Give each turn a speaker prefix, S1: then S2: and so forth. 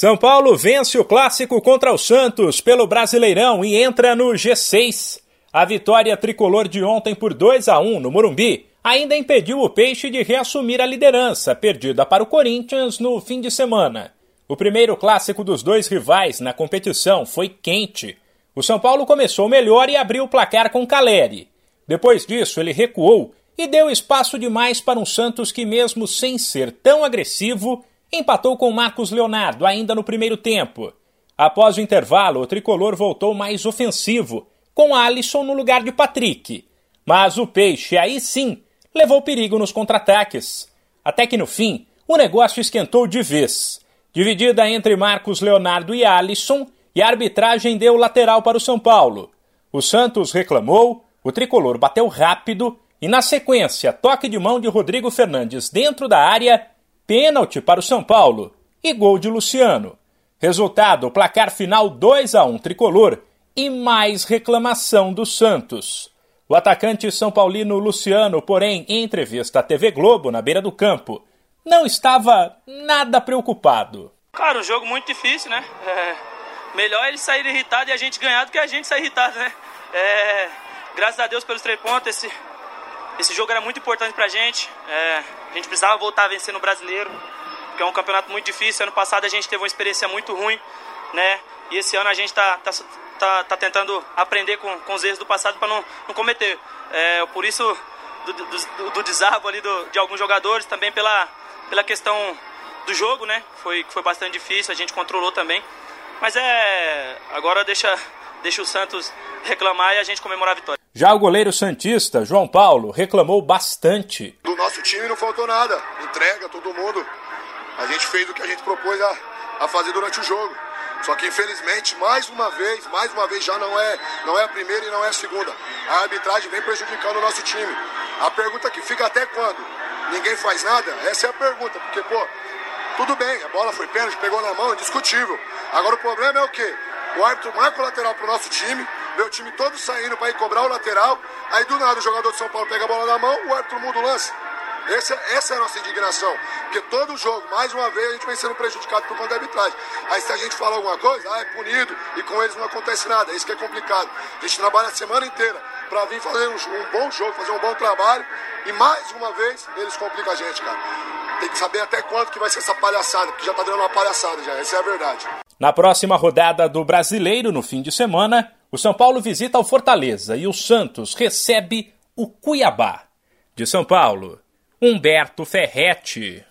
S1: São Paulo vence o clássico contra o Santos pelo Brasileirão e entra no G6. A vitória tricolor de ontem por 2 a 1 no Morumbi ainda impediu o Peixe de reassumir a liderança perdida para o Corinthians no fim de semana. O primeiro clássico dos dois rivais na competição foi quente. O São Paulo começou melhor e abriu o placar com Caleri. Depois disso, ele recuou e deu espaço demais para um Santos que, mesmo sem ser tão agressivo, empatou com Marcos Leonardo ainda no primeiro tempo. Após o intervalo, o tricolor voltou mais ofensivo, com Alisson no lugar de Patrick. Mas o Peixe, aí sim, levou perigo nos contra-ataques. Até que no fim, o negócio esquentou de vez. Dividida entre Marcos Leonardo e Alisson, e a arbitragem deu lateral para o São Paulo. O Santos reclamou, o tricolor bateu rápido e, na sequência, toque de mão de Rodrigo Fernandes dentro da área, pênalti para o São Paulo e gol de Luciano. Resultado: placar final 2 a 1 tricolor e mais reclamação do Santos. O atacante são paulino Luciano, porém, em entrevista à TV Globo, na beira do campo, não estava nada preocupado.
S2: Cara, um jogo muito difícil, né? É, melhor ele sair irritado e a gente ganhar do que a gente sair irritado, né? É, graças a Deus pelos três pontos, esse, esse jogo era muito importante pra gente. É, a gente precisava voltar a vencer no brasileiro, que é um campeonato muito difícil. Ano passado a gente teve uma experiência muito ruim, né? E esse ano a gente tá, tá, tá, tá tentando aprender com, com os erros do passado para não, não cometer. É, por isso, do, do, do ali do, de alguns jogadores, também pela, pela questão do jogo, né? Foi, foi bastante difícil, a gente controlou também. Mas é. Agora deixa, deixa o Santos reclamar e a gente comemorar a vitória.
S1: Já o goleiro Santista, João Paulo, reclamou bastante.
S3: Do nosso time não faltou nada. Entrega todo mundo. A gente fez o que a gente propôs a, a fazer durante o jogo. Só que infelizmente, mais uma vez, mais uma vez já não é, não é a primeira e não é a segunda. A arbitragem vem prejudicando o nosso time. A pergunta que fica até quando? Ninguém faz nada? Essa é a pergunta, porque pô, tudo bem, a bola foi pênalti, pegou na mão, indiscutível. Agora o problema é o quê? O árbitro marca o lateral pro nosso time, meu time todo saindo para ir cobrar o lateral, aí do nada o jogador de São Paulo pega a bola na mão, o árbitro muda o lance. Essa, essa é a nossa indignação. Porque todo jogo, mais uma vez, a gente vem sendo prejudicado por conta da arbitragem. Aí se a gente fala alguma coisa, ah, é punido e com eles não acontece nada. É isso que é complicado. A gente trabalha a semana inteira para vir fazer um, um, bom jogo, fazer um bom trabalho. E mais uma vez, eles complicam a gente, cara. Tem que saber até quanto que vai ser essa palhaçada, porque já tá dando uma palhaçada já. Essa é a verdade.
S1: Na próxima rodada do Brasileiro, no fim de semana, o São Paulo visita o Fortaleza e o Santos recebe o Cuiabá. De São Paulo, Humberto Ferretti.